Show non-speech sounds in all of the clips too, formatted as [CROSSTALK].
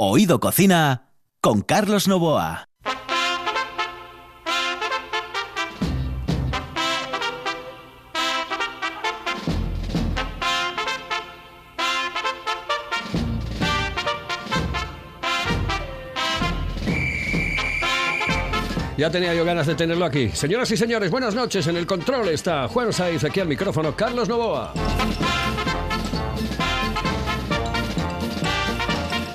Oído Cocina con Carlos Novoa. Ya tenía yo ganas de tenerlo aquí. Señoras y señores, buenas noches. En el control está Juan Saiz, aquí al micrófono Carlos Novoa.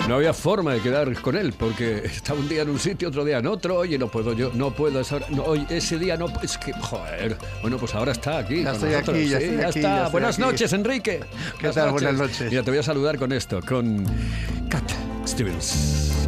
No había forma de quedar con él porque estaba un día en un sitio, otro día en otro. Oye, no puedo yo, no puedo. Esa hora, no, oye, ese día no. Es que, joder. Bueno, pues ahora está aquí. Ya con estoy nosotros. aquí, ya Sí, estoy ya aquí, está. ya estoy buenas aquí. noches, Enrique. ¿Qué tal? Buenas noches. Mira, te voy a saludar con esto, con Cat Stevens.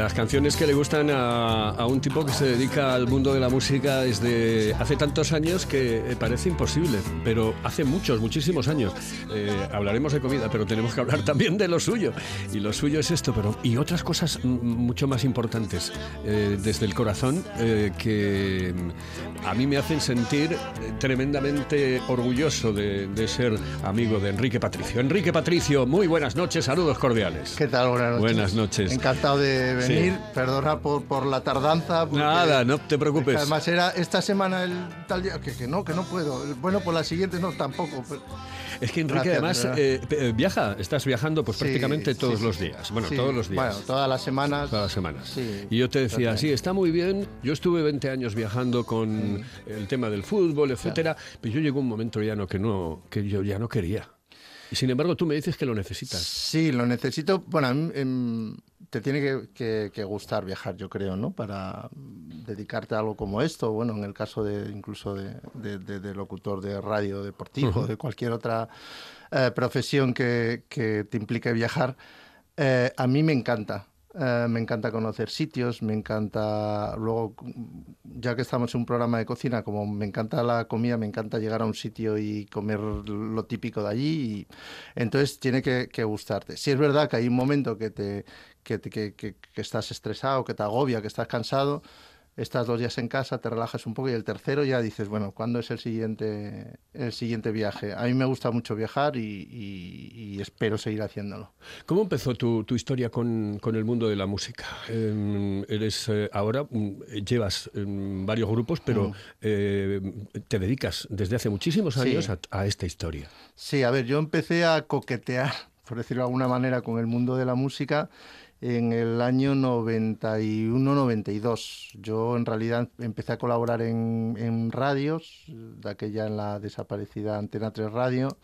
Las canciones que le gustan a, a un tipo que se dedica al mundo de la música desde hace tantos años que eh, parece imposible, pero hace muchos, muchísimos años. Eh, hablaremos de comida, pero tenemos que hablar también de lo suyo. Y lo suyo es esto, pero y otras cosas mucho más importantes eh, desde el corazón eh, que mm, a mí me hacen sentir eh, tremendamente orgulloso de, de ser amigo de Enrique Patricio. Enrique Patricio, muy buenas noches, saludos cordiales. ¿Qué tal? Buenas noches. Buenas noches. Encantado de venir. Sí. Perdona por, por la tardanza. Nada, no te preocupes. Además era esta semana el tal día que, que no, que no puedo. Bueno, por la siguiente no, tampoco. pero- Es que Enrique Gracias, además de eh, eh, viaja, estás viajando pues Sí, prácticamente todos sí. los días. Bueno, todos los días. Bueno, todas las semanas. Todas las semanas. Sí, y yo te decía, sí, está muy bien. Yo estuve 20 años viajando con el tema del fútbol, etcétera, pero yo llegó un momento ya no que no que yo ya no quería. Y sin embargo, tú me dices que lo necesitas. Sí, lo necesito. Bueno, mí, em, te tiene que, que- que gustar viajar, yo creo, ¿no? Para dedicarte a algo como esto. Bueno, en el caso de incluso de, de- de- de locutor de radio deportivo, de cualquier otra eh, profesión que, que te implique viajar, eh, a mí me encanta. Eh, me encanta conocer sitios, me encanta, luego, ya que estamos en un programa de cocina, como me encanta la comida, me encanta llegar a un sitio y comer lo típico de allí, entonces tiene que, gustarte. Si es verdad que hay un momento que, te, que estás estresado, que te agobia, que estás cansado, estás dos días en casa, te relajas un poco y el tercero ya dices, bueno, ¿cuándo es el siguiente, el siguiente viaje? A mí me gusta mucho viajar y, y- y espero seguir haciéndolo. ¿Cómo empezó tu, tu historia con, con el mundo de la música? Eh, eres eh, ahora, mm, llevas mm, varios grupos, pero eh, te dedicas desde hace muchísimos Sí. años a, a esta historia. Sí, a ver, yo empecé a coquetear, por decirlo de alguna manera, con el mundo de la música en el año 91-92. Yo en realidad empecé a colaborar en, en radios, de aquella en la desaparecida Antena 3 Radio.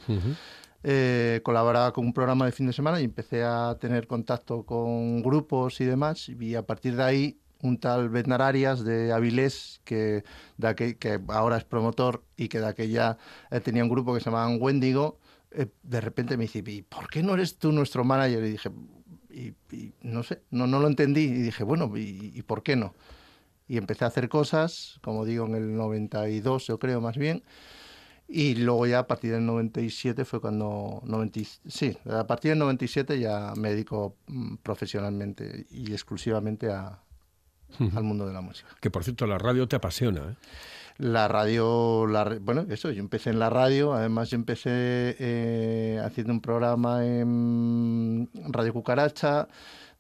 Eh, colaboraba con un programa de fin de semana y empecé a tener contacto con grupos y demás. Y a partir de ahí, un tal Bednar Arias de Avilés, que, de aquel- que ahora es promotor y que de aquella eh, tenía un grupo que se llamaban Wendigo, eh, de repente me dice, ¿y por qué no eres tú nuestro manager? Y dije, y, y no sé, no, no lo entendí. Y dije, bueno, ¿y, y por qué no? Y empecé a hacer cosas, como digo, en el 92, yo creo más bien. Y luego ya a partir del 97 fue cuando... 90, sí, a partir del 97 ya me dedico mm, profesionalmente y exclusivamente a, al mundo de la música. Que por cierto, la radio te apasiona. ¿eh? La radio, la, bueno, eso, yo empecé en la radio, además yo empecé eh, haciendo un programa en Radio Cucaracha,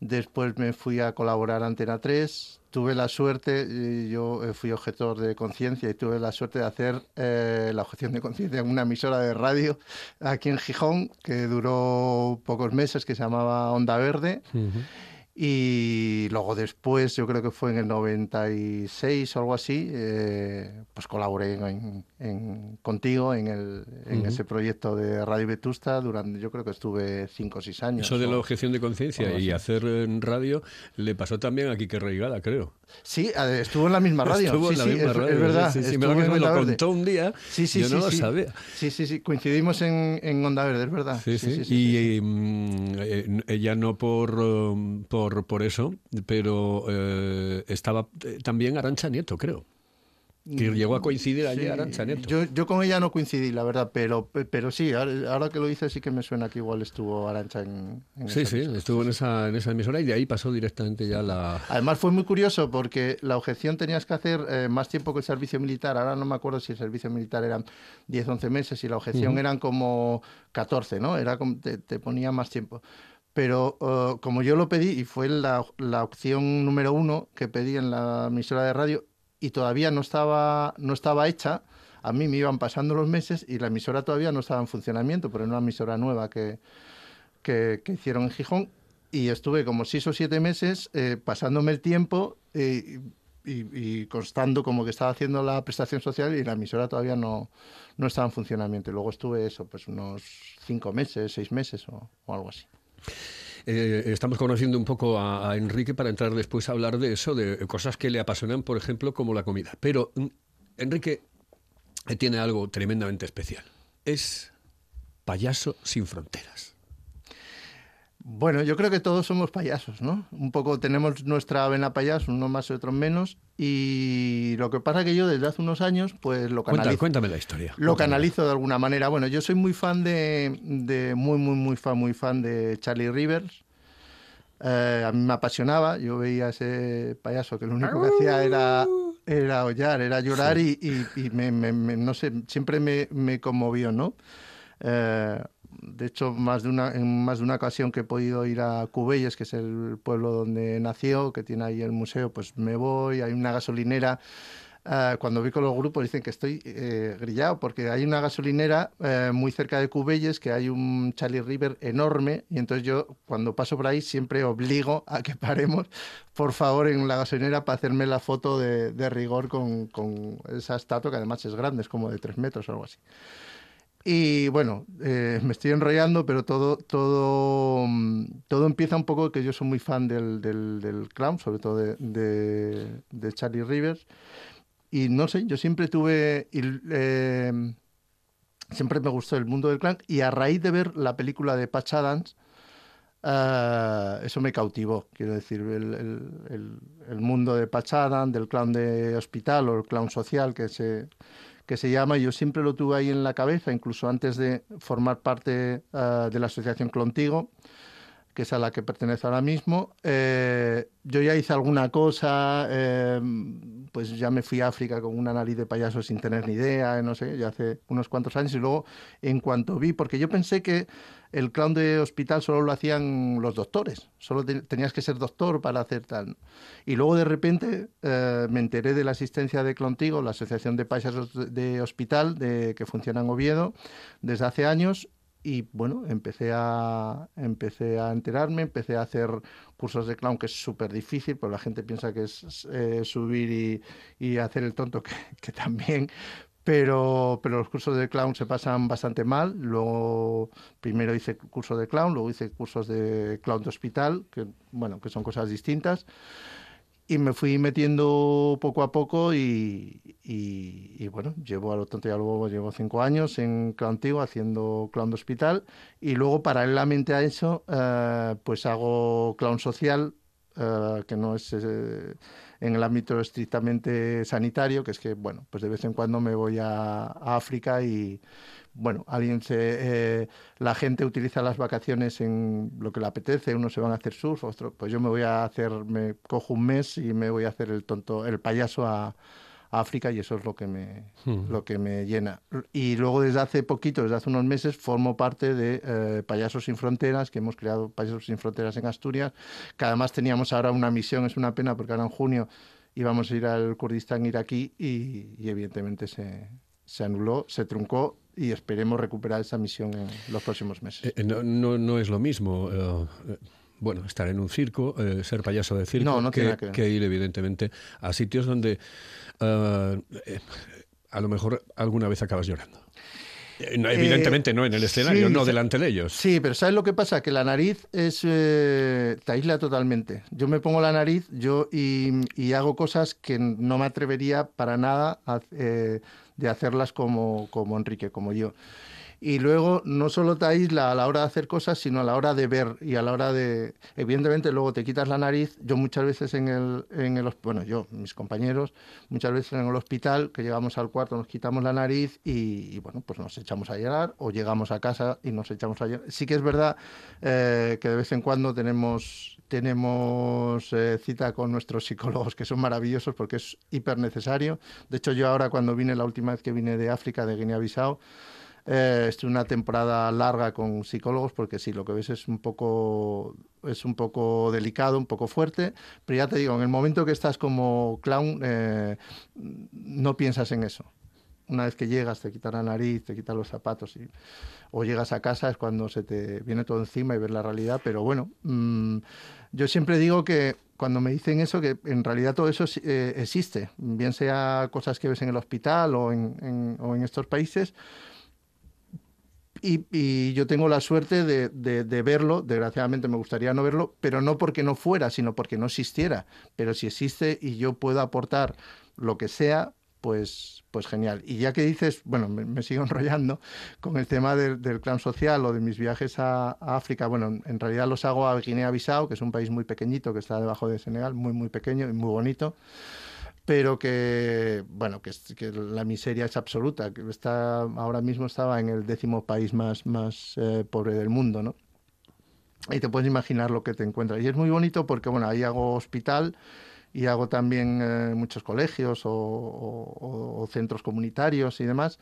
después me fui a colaborar a Antena 3, tuve la suerte, yo eh, fui objetor de conciencia y tuve la suerte de hacer eh, la objeción de conciencia en una emisora de radio aquí en Gijón, que duró pocos meses, que se llamaba Onda Verde. Y luego después, yo creo que fue en el 96 o algo así, eh, pues colaboré en, en- contigo en, el, en Ujú. ese proyecto de Radio Vetusta durante, yo creo que estuve cinco o seis años. Eso de la o- objeción de conciencia y hacer en radio le pasó también a Quique Reigada, creo. Sí, eh, estuvo en la misma radio. Estuvo sí, en la sí, misma es, radio. es verdad. Sí, sí, me, en me lo Verde. contó un día. Sí, sí, yo no lo sabía. Sí, sí, sí, coincidimos en, en Onda Verde, es verdad. Sí, sí. y mm, eh, ella no por, um, por, por eso, pero eh, estaba eh, también Arancha Nieto, creo. Que llegó a coincidir allí Sí, Arancha Nieto. Yo, yo con ella no coincidí, la verdad, pero, pero sí, ahora, que lo dices sí que me suena que igual estuvo Arancha en, en Sí, esa sí, emisora. estuvo en esa, en esa emisora y de ahí pasó directamente ya la... Además fue muy curioso porque la objeción tenías que hacer eh, más tiempo que el servicio militar. Ahora no me acuerdo si el servicio militar eran 10, 11 meses y la objeción Ujú. eran como 14, ¿no? Era como, te, te ponía más tiempo. Pero eh, como yo lo pedí y fue la, opción número uno que pedí en la emisora de radio y todavía no estaba, no estaba hecha, a mí me iban pasando los meses y la emisora todavía no estaba en funcionamiento, pero era una emisora nueva que, que, hicieron en Gijón y estuve como seis o siete meses eh, pasándome el tiempo eh, y, constando como que estaba haciendo la prestación social y la emisora todavía no, no estaba en funcionamiento. Y luego estuve eso, pues unos cinco meses, seis meses o algo así. Eh, estamos conociendo un poco a, Enrique para entrar después a hablar de eso, de cosas que le apasionan, por ejemplo, como la comida. Pero mm, Enrique eh, tiene algo tremendamente especial. Es payaso sin fronteras. Bueno, yo creo que todos somos payasos, ¿no? Un poco tenemos nuestra vena payaso, uno más y otro menos. Y lo que pasa que yo desde hace unos años, pues lo canalizo. cuéntame la historia. Lo Cuéntame. canalizo de alguna manera. Bueno, yo soy muy fan de, de muy, muy, muy fan, muy fan de Charlie Rivers. Eh, a mí me apasionaba. Yo veía ese payaso que lo único que hacía era, era aullar, era llorar y, y- y me, me- me- no sé, siempre me, me conmovió, ¿no? Eh, de hecho, más de una, en más de una ocasión que he podido ir a Cubelles, que es el pueblo donde nació, que tiene ahí el museo, pues me voy, hay una gasolinera. Ah, cuando vi con los grupos dicen que estoy eh, grillado porque hay una gasolinera eh, muy cerca de Cubelles que hay un Charlie River enorme y entonces yo cuando paso por ahí siempre obligo a que paremos por favor en la gasolinera para hacerme la foto de, rigor con, con esa estatua que además es grande, es como de tres metros o algo así. Y bueno, eh, me estoy enrollando, pero todo, todo, mm, todo empieza un poco que yo soy muy fan del, del, del clown, sobre todo de, de, Charlie Rivers. Y no sé, yo siempre tuve, eh, siempre me gustó el mundo del clown. Y a raíz de ver la película de Patch Adams, eh, eso me cautivó. Quiero decir, el, el, el, mundo de Patch Adams, del clown de hospital o el clown social que se que se llama, yo siempre lo tuve ahí en la cabeza, incluso antes de formar parte uh, de la asociación Clontigo, que es a la que pertenece ahora mismo. Eh, yo ya hice alguna cosa, eh, pues ya me fui a África con una nariz de payaso sin tener ni idea, no sé, ya hace unos cuantos años, y luego en cuanto vi, porque yo pensé que el clown de hospital solo lo hacían los doctores, solo te, tenías que ser doctor para hacer tal. Y luego de repente eh, me enteré de la asistencia de Clontigo, la Asociación de Payasos de Hospital, de, que funciona en Oviedo desde hace años, y bueno, empecé a, empecé a enterarme, empecé a hacer cursos de clown, que es súper difícil, pues la gente piensa que es eh, subir y, y, hacer el tonto, [LAUGHS] que, que también, pero, pero los cursos de clown se pasan bastante mal. Luego, primero hice curso de clown, luego hice cursos de clown de hospital, que, bueno, que son cosas distintas. Y me fui metiendo poco a poco y, y, y bueno, llevo a lo tonto ya luego llevo cinco años en Clown haciendo clown de hospital y luego paralelamente a eso eh, pues hago clown social eh, que no es eh, en el ámbito estrictamente sanitario, que es que bueno, pues de vez en cuando me voy a, a África y bueno, alguien se, eh, la gente utiliza las vacaciones en lo que le apetece, unos se van a hacer surf, otros, pues yo me voy a hacer, me cojo un mes y me voy a hacer el tonto, el payaso a, a África y eso es lo que me, hmm. lo que me llena. Y luego desde hace poquito, desde hace unos meses, formo parte de eh, Payasos sin Fronteras, que hemos creado Payasos sin Fronteras en Asturias, que además teníamos ahora una misión, es una pena porque ahora en junio íbamos a ir al Kurdistán iraquí y, y evidentemente se, se anuló, se truncó y esperemos recuperar esa misión en los próximos meses. Eh, no, no, no, es lo mismo. Uh, bueno, estar en un circo, eh, ser payaso de circo, No, no que, que ir evidentemente a sitios donde eh, eh, a lo mejor alguna vez acabas llorando. Eh, no, evidentemente no en el escenario, sí, no delante de ellos. Sí, pero ¿sabes lo que pasa? Que la nariz es eh, te aísla totalmente. Yo me pongo la nariz yo y, y hago cosas que no me atrevería para nada a- eh, de hacerlas como, como Enrique, como yo. Y luego no solo te aísla a la hora de hacer cosas, sino a la hora de ver y a la hora de... Evidentemente luego te quitas la nariz. Yo muchas veces en el... En el bueno, yo, mis compañeros, muchas veces en el hospital, que llegamos al cuarto, nos quitamos la nariz y, y, bueno, pues nos echamos a llorar o llegamos a casa y nos echamos a llorar. Sí que es verdad eh, que de vez en cuando tenemos tenemos eh, cita con nuestros psicólogos que son maravillosos porque es hiper necesario. De hecho, yo ahora cuando vine la última vez que vine de África, de Guinea-Bissau, eh, estuve una temporada larga con psicólogos porque sí, lo que ves es un poco es un poco delicado, un poco fuerte, pero ya te digo, en el momento que estás como clown eh, no piensas en eso. Una vez que llegas, te quitas la nariz, te quitas los zapatos y, o llegas a casa es cuando se te viene todo encima y ves la realidad. Pero bueno, mm, yo siempre digo que cuando me dicen eso, que en realidad todo eso eh, existe, bien sea cosas que ves en el hospital o en, en- o en estos países, y, yo tengo la suerte de, de- verlo, desgraciadamente me gustaría no verlo, pero no porque no fuera, sino porque no existiera. Pero si existe y yo puedo aportar lo que sea, pues, pues genial. Y ya que dices, bueno, me, sigo [LAUGHS] enrollando con el tema del, clan social o de mis viajes a, África, bueno, en, en realidad los hago a Guinea-Bissau, que es un país muy pequeñito que está debajo de Senegal, muy, muy pequeño y muy bonito pero que bueno que, la miseria es absoluta que está ahora mismo estaba en el décimo país más más eh, pobre del mundo no y te puedes imaginar lo que te encuentras. Y es muy bonito porque bueno ahí hago hospital y hago también eh, muchos colegios o centros comunitarios y demás.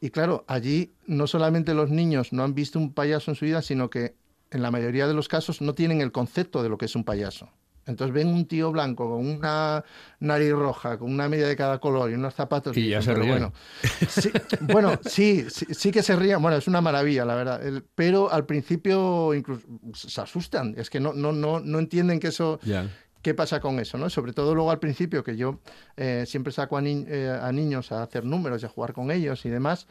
Y claro allí no solamente los niños no han visto un payaso en su vida sino que en la mayoría de los casos no tienen el concepto de lo que es un payaso entonces ven un tío blanco con una nariz roja, con una media de cada color y unos zapatos. Y ya dicen, se "Pero ríen". bueno, sí, bueno, sí, sí, sí que se rían. Bueno, es una maravilla, la verdad. El- pero al principio incluso se asustan. Es que no, no, no, no entienden que eso, qué pasa con eso, ¿no? Sobre todo luego al principio, que yo eh, siempre saco a, ni- eh, a niños a hacer números y a jugar con ellos y demás.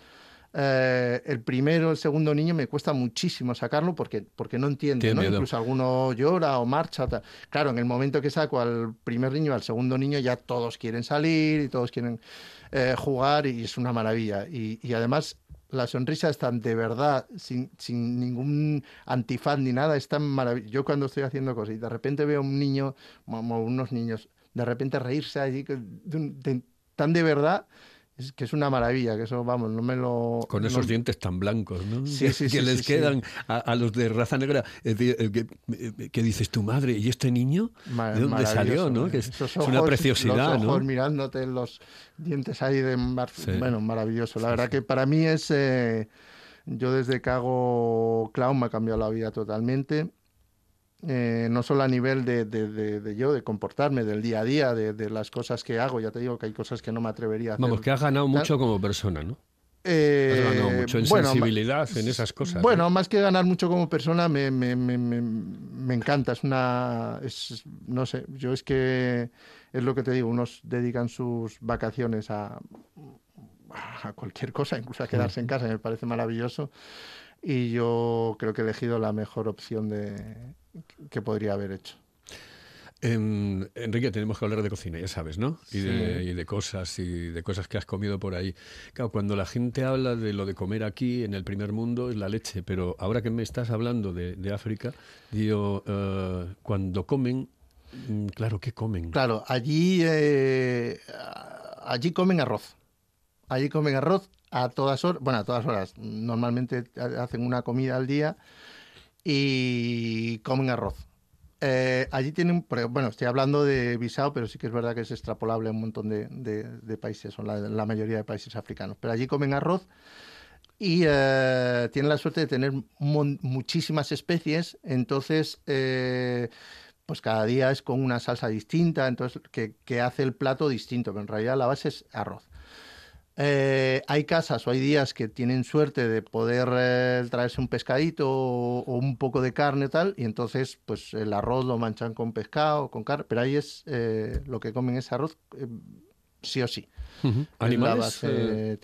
Eh, el primero, el segundo niño me cuesta muchísimo sacarlo porque, porque no entiende, Tiene ¿no? miedo. Incluso alguno llora o marcha. tal. Claro, en el momento que saco al primer niño, al segundo niño, ya todos quieren salir y todos quieren eh, jugar y es una maravilla. Y, y además la sonrisa es tan de verdad, sin, sin ningún antifaz ni nada, es tan maravilloso. Yo cuando estoy haciendo cosas y de repente veo un niño, como unos niños, de repente reírse allí de de- tan de verdad, es que es una maravilla, que eso, vamos, no me lo... Con esos no- dientes tan blancos, ¿no? Sí, que sí, [LAUGHS] que sí, les sí, sí. quedan A, a los de raza negra. Eh, que, eh, que dices tu madre, ¿y este niño? ¿De dónde salió? ¿no? ¿eh? Que es, una preciosidad, los ojos ¿no? mirándote los dientes ahí de. Sí. Bueno, maravilloso. La verdad que para mí es... eh, yo desde que hago clown me ha cambiado la vida totalmente. Eh, no solo a nivel de, de- de- de yo, de comportarme, del día a día, de, las cosas que hago. Ya te digo que hay cosas que no me atrevería a hacer. Vamos, que has ganado mucho como persona, ¿no? Eh, Has ganado mucho en bueno, sensibilidad, en esas cosas. Bueno, ¿no? más que ganar mucho como persona, me, me, me, me, me encanta. Es una. Es, no sé, yo es que. Es lo que te digo, unos dedican sus vacaciones a, a cualquier cosa, incluso a quedarse en casa, me parece maravilloso. Y yo creo que he elegido la mejor opción de, que podría haber hecho. Em, Enrique, tenemos que hablar de cocina, ya sabes, ¿no? Y, de, Sí. y de cosas, y de cosas que has comido por ahí. Claro, cuando la gente habla de lo de comer aquí, en el primer mundo, es la leche. Pero ahora que me estás hablando de, de África, digo, eh, cuando comen, mm, claro, ¿qué comen? Claro, allí, eh, allí comen arroz. Allí comen arroz a todas horas, bueno, a todas horas. Normalmente ha- hacen una comida al día y comen arroz. Eh, allí tienen, bueno, estoy hablando de Bissau, pero sí que es verdad que es extrapolable a un montón de, países, o la, mayoría de países africanos. Pero allí comen arroz y eh, tienen la suerte de tener muchísimas especies, entonces eh, pues cada día es con una salsa distinta, entonces que, que hace el plato distinto, pero en realidad la base es arroz. Eh, hay casas o hay días que tienen suerte de poder eh, traerse un pescadito o, o un poco de carne tal, y entonces pues el arroz lo manchan con pescado, con carne, pero ahí es eh, lo que comen es arroz eh, sí o sí. La Animales. base, eh.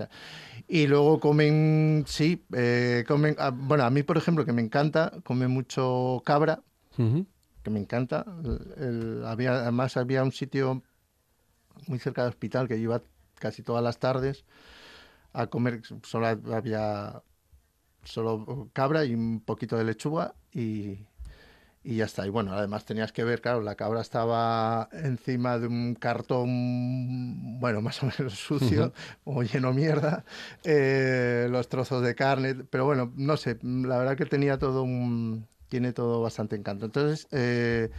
Y luego comen, sí, eh, comen, ah, bueno, a mí por ejemplo que me encanta, comen mucho cabra, que me encanta. El- el- había, además había un sitio muy cerca del hospital que iba casi todas las tardes a comer, solo había solo cabra y un poquito de lechuga y, y ya está. Y bueno, además tenías que ver, claro, la cabra estaba encima de un cartón, bueno, más o menos [LAUGHS] sucio o lleno mierda, eh, los trozos de carne, pero bueno, no sé, la verdad que tenía todo un, tiene todo bastante encanto. Entonces, eh,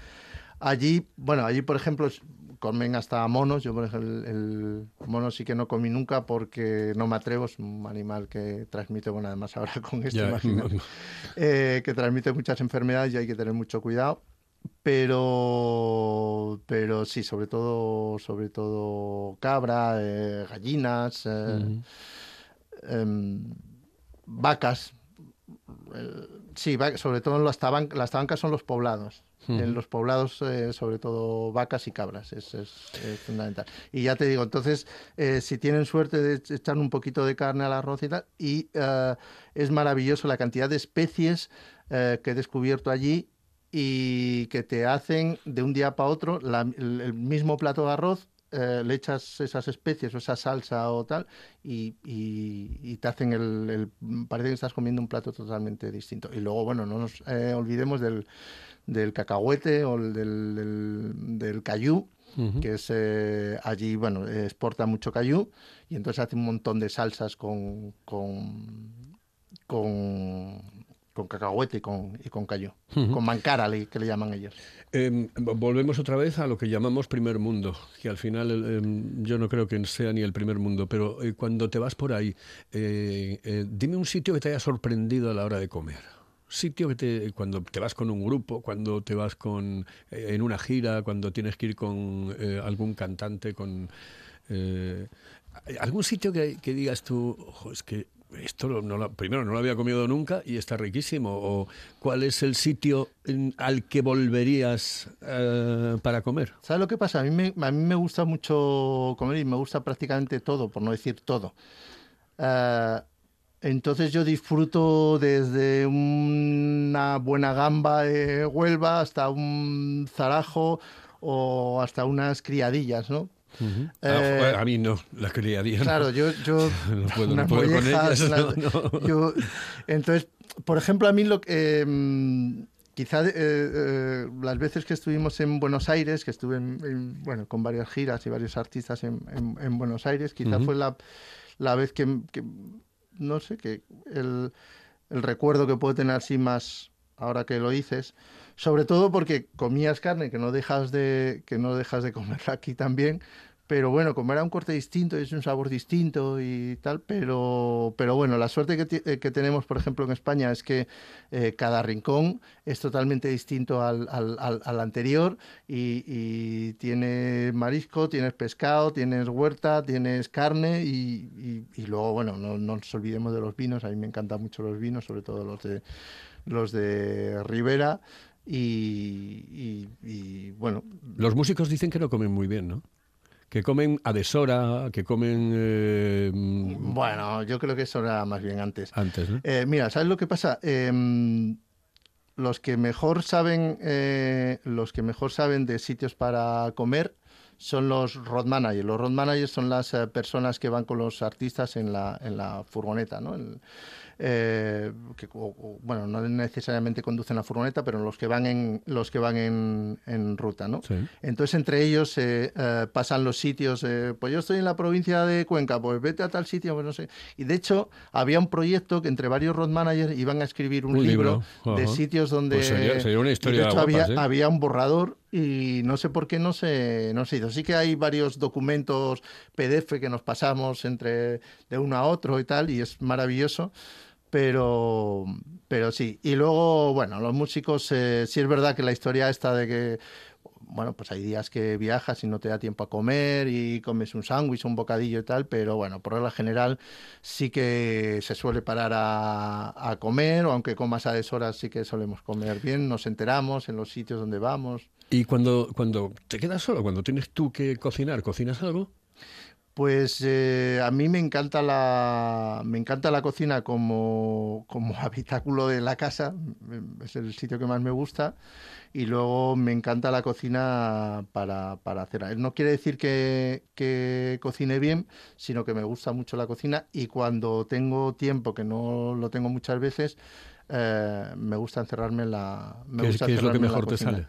allí, bueno, allí por ejemplo comen hasta monos, yo por ejemplo el, el mono sí que no comí nunca porque no me atrevo, es un animal que transmite, bueno, además ahora [LAUGHS] con esto, imagínate [LAUGHS] eh, que transmite muchas enfermedades y hay que tener mucho cuidado. Pero, pero sí, sobre todo, sobre todo cabra, eh, gallinas, eh, em, vacas. Eh, sí, sobre todo en las, taban- las tabancas son los poblados. En los poblados, eh, sobre todo vacas y cabras, es, es- es fundamental. Y ya te digo, entonces, eh, si tienen suerte de echar un poquito de carne al arroz y tal, y eh, es maravilloso la cantidad de especies que he descubierto allí y que te hacen de un día para otro la- el, el mismo plato de arroz. Eh, le echas esas especies o esa salsa o tal y, y- y te hacen el, el- parece que estás comiendo un plato totalmente distinto. Y luego bueno no nos eh, olvidemos del, del cacahuete o el del, del, del cayú que es eh, allí, bueno, exporta mucho cayú y entonces hace un montón de salsas con con con, con cacahuete y con, y con cayú, con mancara le- que le llaman ellos. Em, volvemos otra vez a lo que llamamos primer mundo, que al final em, yo no creo que sea ni el primer mundo, pero eh, cuando te vas por ahí, eh, eh, dime un sitio que te haya sorprendido a la hora de comer. Sitio que te, cuando te vas con un grupo, cuando te vas con en una gira, cuando tienes que ir con algún cantante, con algún sitio que, que digas tú, "Ojo, es que esto no lo- primero no lo había comido nunca y está riquísimo. O cuál es el sitio al que volverías eh, para comer. ¿Sabes lo que pasa? A mí, me, a mí me gusta mucho comer y me gusta prácticamente todo, por no decir todo. Eh, entonces yo disfruto desde una buena gamba de Huelva hasta un zarajo o hasta unas criadillas, ¿no? Ah, Eh, a mí no, la criaría. no. Claro, yo, yo [LAUGHS] No puedo, no puedo con ellas, [LAUGHS] no, no. yo- entonces, por ejemplo, a mí lo que eh, quizá eh, eh, las veces que estuvimos en Buenos Aires, que estuve en- en, bueno con varias giras y varios artistas en, en- en Buenos Aires, quizá fue la, la vez que, que, no sé, que el, el recuerdo que puedo tener así más ahora que lo dices, sobre todo porque comías carne que no dejas de que no dejas de comerla aquí también, pero bueno, comer a un corte distinto es un sabor distinto y tal, pero pero bueno, la suerte que, eh, que tenemos, por ejemplo, en España es que eh, cada rincón es totalmente distinto al, al- al- anterior y, tienes marisco, tienes pescado, tienes huerta, tienes carne y, y- y luego, bueno, no, no nos olvidemos de los vinos, a mí me encantan mucho los vinos, sobre todo los de los de Ribera y, y- y, bueno, Los músicos dicen que no comen muy bien, ¿no? Que comen a deshora, que comen eh, bueno, yo creo que eso era más bien antes. antes, ¿no? Eh, mira, ¿sabes lo que pasa? Em, los que mejor saben, eh, los que mejor saben de sitios para comer son los road managers. Los road managers son las personas que van con los artistas en la, en la furgoneta, ¿no? El- eh, que, o- o, bueno, no necesariamente conducen la furgoneta, pero los que van en los que van en, en ruta, ¿no? Sí. Entonces entre ellos eh, eh, pasan los sitios, eh, pues yo estoy en la provincia de Cuenca, pues vete a tal sitio, pues no sé. Y de hecho había un proyecto que entre varios road managers iban a escribir un, Un libro, libro, de ajá. sitios donde... Pues sería- sería una y historia de hecho había, había un borrador y no sé por qué no se, no se hizo. Sí que hay varios documentos PDF que nos pasamos entre de uno a otro y tal, y es maravilloso. Pero, pero sí. Y luego, bueno, los músicos, eh, sí es verdad que la historia esta de que bueno, pues hay días que viajas y no te da tiempo a comer y comes un sándwich, un bocadillo y tal, pero bueno, por regla general sí que se suele parar a, a comer, o aunque comas a deshoras sí que solemos comer bien, nos enteramos en los sitios donde vamos. Y cuando, cuando te quedas solo, cuando tienes tú que cocinar, ¿cocinas algo? Pues eh, a mí me encanta la me encanta la cocina como, como [LAUGHS] habitáculo de la casa, es el sitio que más me gusta y luego me encanta la cocina para, para hacer. No quiere decir que, que cocine bien, sino que me gusta mucho la cocina y cuando tengo tiempo, que no lo tengo muchas veces, eh, me gusta encerrarme en la. Me ¿Qué, gusta qué es lo que mejor te sale?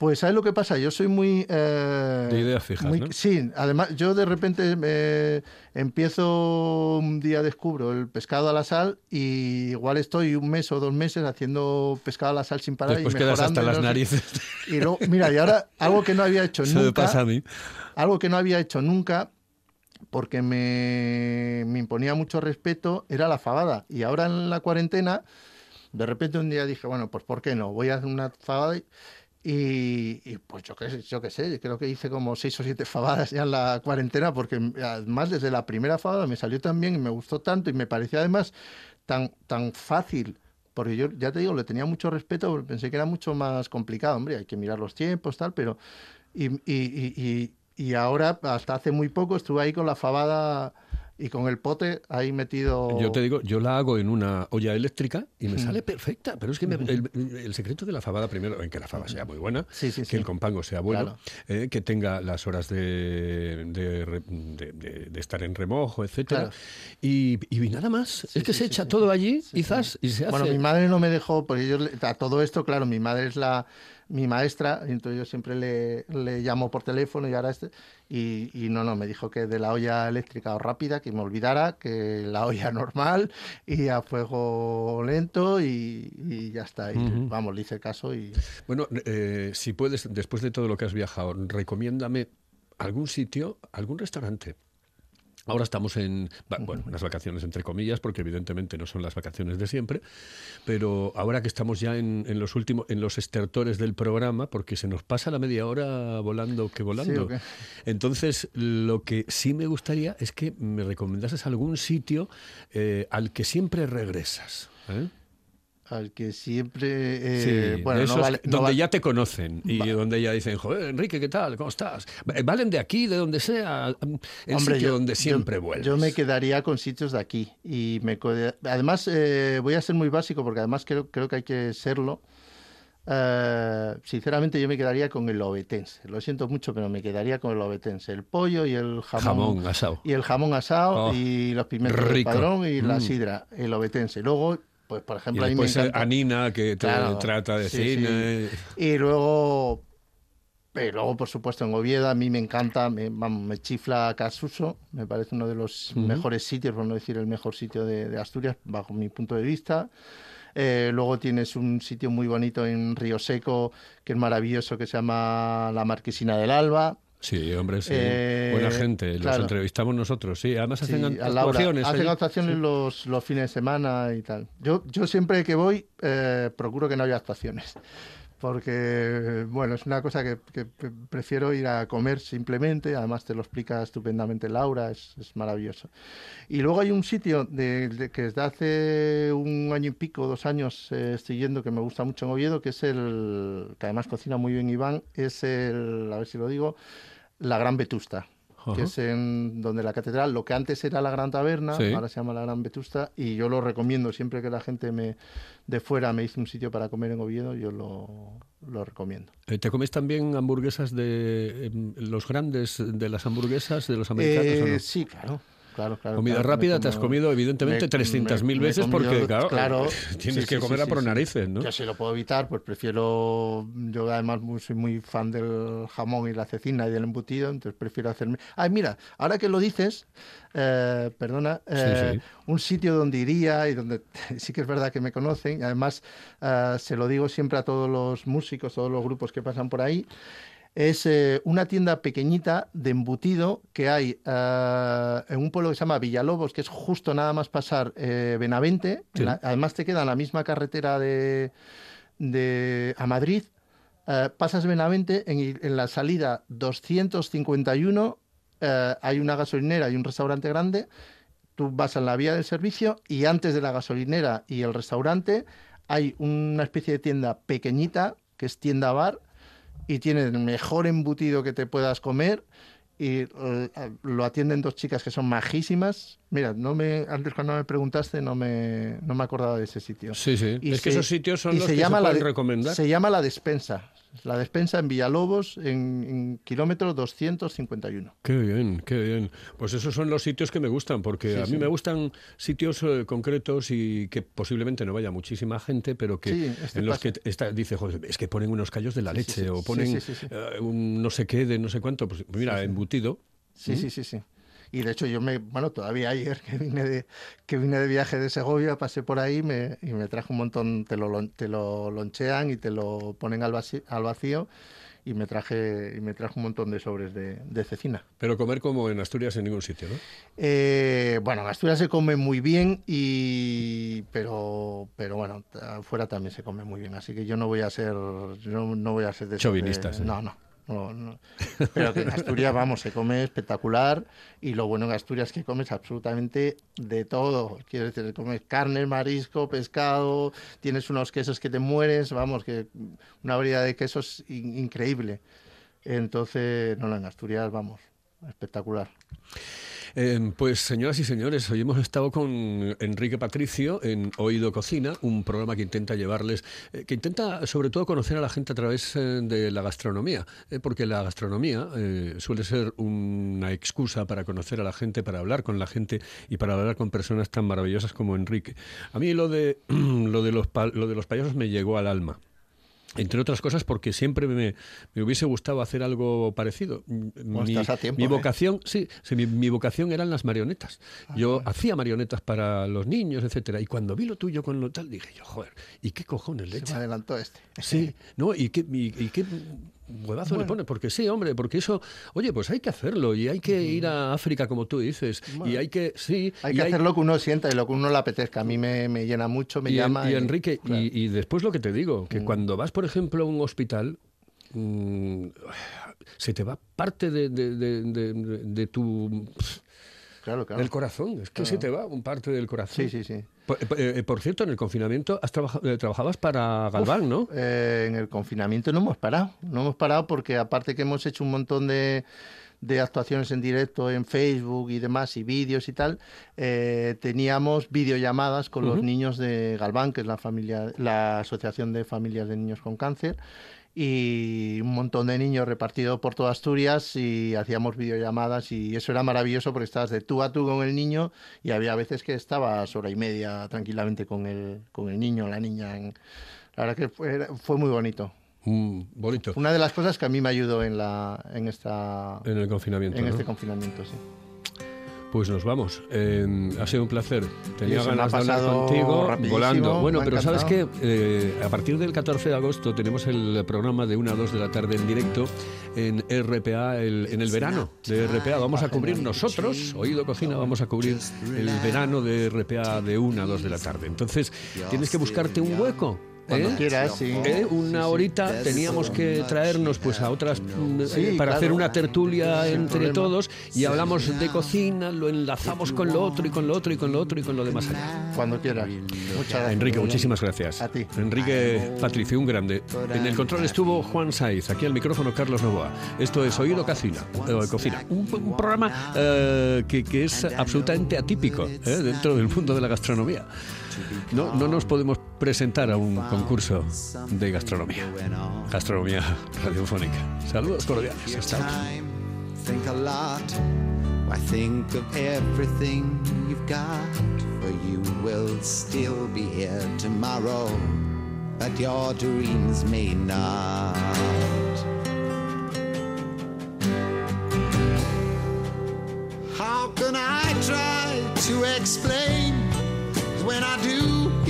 Pues ¿sabes lo que pasa? Yo soy muy... eh, De ideas fijas, muy- ¿no? Sí, además yo de repente eh, empiezo un día descubro el pescado a la sal y igual estoy un mes o dos meses haciendo pescado a la sal sin parar Después y quedas hasta las narices. Y luego, mira, y ahora algo que no había hecho [LAUGHS] Eso me nunca, pasa a mí. algo que no había hecho nunca porque me, me imponía mucho respeto era la fabada. Y ahora en la cuarentena, de repente un día dije, bueno, pues ¿por qué no? Voy a hacer una fabada y, y, y, pues yo qué yo qué sé, creo que hice como seis o siete fabadas ya en la cuarentena porque además desde la primera fabada me salió tan bien y me gustó tanto y me parecía además tan, tan fácil. Porque yo, ya te digo, le tenía mucho respeto, porque pensé que era mucho más complicado. Hombre, hay que mirar los tiempos, tal, pero y, y- y ahora, hasta hace muy poco, estuve ahí con la fabada y con el pote ahí metido. Yo te digo, yo la hago en una olla eléctrica y me sale perfecta, pero es que me- el, el secreto de la fabada, primero, en que la faba sea muy buena, Sí, sí, que sí. el compango sea bueno, Claro. eh, que tenga las horas de, de, estar en remojo, etcétera, Claro. y, y nada más. es que se echa todo allí, quizás, y se hace. Bueno, mi madre no me dejó, porque yo a todo esto, claro, mi madre es la mi maestra, y entonces yo siempre le, le llamo por teléfono y ahora este, y, y no, no, me dijo que de la olla eléctrica o rápida, que me olvidara, que la olla [LAUGHS] normal y a fuego lento y, y ya está. Y vamos, le hice caso y... Bueno, eh, si puedes, después de todo lo que has viajado, recomiéndame algún sitio, algún restaurante. Ahora estamos en, bueno, unas vacaciones entre comillas, porque evidentemente no son las vacaciones de siempre, pero ahora que estamos ya en, en los últimos, en los estertores del programa, porque se nos pasa la media hora volando que volando. Entonces, lo que sí me gustaría es que me recomendases algún sitio eh, al que siempre regresas. ¿eh? Al que siempre... eh, Sí, bueno, no vale- no donde vale- ya te conocen y donde ya dicen, joder, Enrique, ¿qué tal? ¿Cómo estás? Eh, Valen de aquí, de donde sea, el Hombre, sitio yo- donde yo- siempre vuelves. Yo me quedaría con sitios de aquí. Y me además, eh, voy a ser muy básico porque además creo, creo que hay que serlo. Eh, sinceramente, yo me quedaría con el obetense. Lo siento mucho, pero me quedaría con el obetense. El pollo y el jamón. Jamón asado. Y el jamón asado Oh, y los pimientos del rico. padrón y la Mm. sidra, el obetense. Luego, pues por Y ejemplo, a mí me después eh, encanta. Anina, que Claro, trata de sí, cine. Y luego, y luego, por supuesto, en Oviedo a mí me encanta, me, vamos, me chifla Casuso, me parece uno de los mejores sitios, por no decir el mejor sitio de, de Asturias, bajo mi punto de vista. Eh, luego tienes un sitio muy bonito en Río Seco, que es maravilloso, que se llama La Marquesina del Alba. Sí, hombre, sí. Eh, Buena gente. Los claro. entrevistamos nosotros, sí. Además hacen Sí, actuaciones. Hacen allí. actuaciones los, los fines de semana y tal. Yo, yo siempre que voy eh, procuro que no haya actuaciones. Porque, bueno, es una cosa que, que pre- prefiero ir a comer simplemente. Además, te lo explica estupendamente Laura, es, es maravilloso. Y luego hay un sitio de, de- que desde hace un año y pico, dos años, eh, estoy yendo, que me gusta mucho en Oviedo, que es el. que además cocina muy bien Iván, es el. a ver si lo digo, la Gran Vetusta Ajá. que es en donde la catedral, lo que antes era la Gran Taberna, Sí. ahora se llama la Gran Vetusta, y yo lo recomiendo siempre que la gente me de fuera me dice un sitio para comer en Oviedo, yo lo, lo recomiendo. Eh, ¿Te comes también hamburguesas de em, los grandes de las hamburguesas de los americanos o Eh, no? Sí, claro. Claro, claro, Comida claro, rápida te has comido, evidentemente, me- 300.000 me- me he veces porque, comido- claro, [LAUGHS] tienes sí, que sí, comerla sí, por narices, ¿no? Yo si lo puedo evitar, pues prefiero. Yo además soy muy fan del jamón y la cecina y del embutido, entonces prefiero hacerme. Ay, mira, ahora que lo dices, eh, perdona, eh, un sitio donde iría y donde [LAUGHS] sí que es verdad que me conocen, además eh, se lo digo siempre a todos los músicos, todos los grupos que pasan por ahí. Es eh, una tienda pequeñita de embutido que hay eh, en un pueblo que se llama Villalobos, que es justo nada más pasar eh, Benavente. Sí. En la- además te queda en la misma carretera de, de- a Madrid. Pasas Benavente, en, en la salida 251 eh, hay una gasolinera y un restaurante grande. Tú vas a la vía del servicio y antes de la gasolinera y el restaurante hay una especie de tienda pequeñita que es tienda bar y tiene el mejor embutido que te puedas comer y eh, lo atienden dos chicas que son majísimas. Mira, no me antes cuando me preguntaste no me no me acordaba de ese sitio. Sí, sí. Y es que se- esos sitios son los se que llama se la pueden de- recomendar. Se llama La Despensa. La Despensa en Villalobos en, en kilómetro 251. Qué bien, qué bien. Pues esos son los sitios que me gustan, porque Sí, a mí sí. me gustan sitios eh, concretos y que posiblemente no vaya muchísima gente, pero que Sí, este en los que está, dice, "Joder, es que ponen unos callos de la leche o ponen eh, un no sé qué de no sé cuánto. Pues mira, embutido. Sí, sí, sí, sí. Y de hecho yo me, bueno, todavía ayer [LAUGHS] que vine de, que vine de viaje de Segovia, pasé por ahí me, y me traje un montón, te lo, te lo lonchean y te lo ponen al, vaci- al vacío y me traje y me traje un montón de sobres de, de cecina. Pero comer como en Asturias en ningún sitio, ¿no? Eh, bueno, en Asturias se come muy bien y pero pero bueno, afuera también se come muy bien, así que yo no voy a ser no, no voy a ser de- Chauvinistas, ¿eh? No, no. No, no. [LAUGHS] Pero que en Asturias, vamos, se come espectacular y lo bueno en Asturias es que comes absolutamente de todo. Quiero decir, comes carne, marisco, pescado, tienes unos quesos que te mueres, vamos, que una variedad de quesos in- increíble. Entonces, no, no, en Asturias, vamos, espectacular. Eh, pues señoras y señores, hoy hemos estado con Enrique Patricio en Oído Cocina, un programa que intenta llevarles, eh, que intenta sobre todo conocer a la gente a través eh, de la gastronomía, eh, porque la gastronomía suele ser una excusa para conocer a la gente, para hablar con la gente y para hablar con personas tan maravillosas como Enrique. A mí lo de [CLEARS THROAT] lo de los lo de los payasos me llegó al alma. Entre otras cosas porque siempre me, me hubiese gustado hacer algo parecido. Mi, estás a tiempo, mi ¿eh? vocación, sí, sí, mi, mi vocación eran las marionetas. Yo hacía marionetas para los niños, etcétera. Y cuando vi lo tuyo con lo tal, dije yo, joder, ¿y qué cojones le Se me echa? adelantó este. Sí, ¿no? ¿Y qué, y, y qué huevazo le pone? Porque sí, hombre, porque eso, oye, pues hay que hacerlo y hay que ir a África, como tú dices, y hay que, sí, Hay que hacer lo que uno sienta y lo que uno le apetezca. A mí me, me llena mucho, me y, en- llama. y Enrique, claro. Mm. y, y después lo que te digo, que cuando vas, por ejemplo, a un hospital, mm, se te va parte de, de- de- de- de- de tu... Claro, claro. del corazón, es que se te va un parte del corazón. Sí, sí, sí. Por, eh, por cierto, en el confinamiento has trabaja- eh, trabajabas para Galván, ¿no? Eh, en el confinamiento no hemos parado. No hemos parado porque aparte que hemos hecho un montón de, de actuaciones en directo en Facebook y demás, y vídeos y tal, eh, teníamos videollamadas con los niños de Galván, que es la familia, la Asociación de Familias de Niños con Cáncer, y un montón de niños repartidos por toda Asturias y hacíamos videollamadas y eso era maravilloso porque estabas de tú a tú con el niño y había veces que estabas hora y media tranquilamente con el, con el niño la niña. en- la verdad que fue, fue muy bonito. Mm, bonito. Una de las cosas que a mí me ayudó en, la, en, esta, En el confinamiento. en ¿no? este confinamiento, sí. Pues nos vamos. Eh, ha sido un placer. Tenía ganas de hablar contigo volando. Bueno, pero sabes que encantado. a partir del 14 de agosto tenemos el programa de 1 a 2 de la tarde en directo en RPA, el- en el verano de RPA. Vamos a cubrir nosotros, Oído Cocina, vamos a cubrir el verano de RPA de 1 a 2 de la tarde. Entonces, tienes que buscarte un hueco. Cuando ¿eh? quieras, sí. ¿Eh? Una horita teníamos que traernos pues a otras Sí, eh, para claro. hacer una tertulia Sin entre problema. todos y hablamos de cocina, lo enlazamos con lo otro y con lo otro y con lo otro y con lo demás allá. Cuando quieras. Muchas gracias. Enrique, muchísimas gracias. A ti. Enrique Patricio, un grande. En el control estuvo Juan Saiz, aquí al micrófono Carlos Novoa. Esto es Oído Cocina, eh, Cocina un, un programa que, que es absolutamente atípico dentro del mundo de la gastronomía. No, no nos podemos presentar a un concurso de gastronomía. Gastronomía radiofónica. Saludos cordiales. Hasta tomorrow, but your dreams may not. How can I try to explain?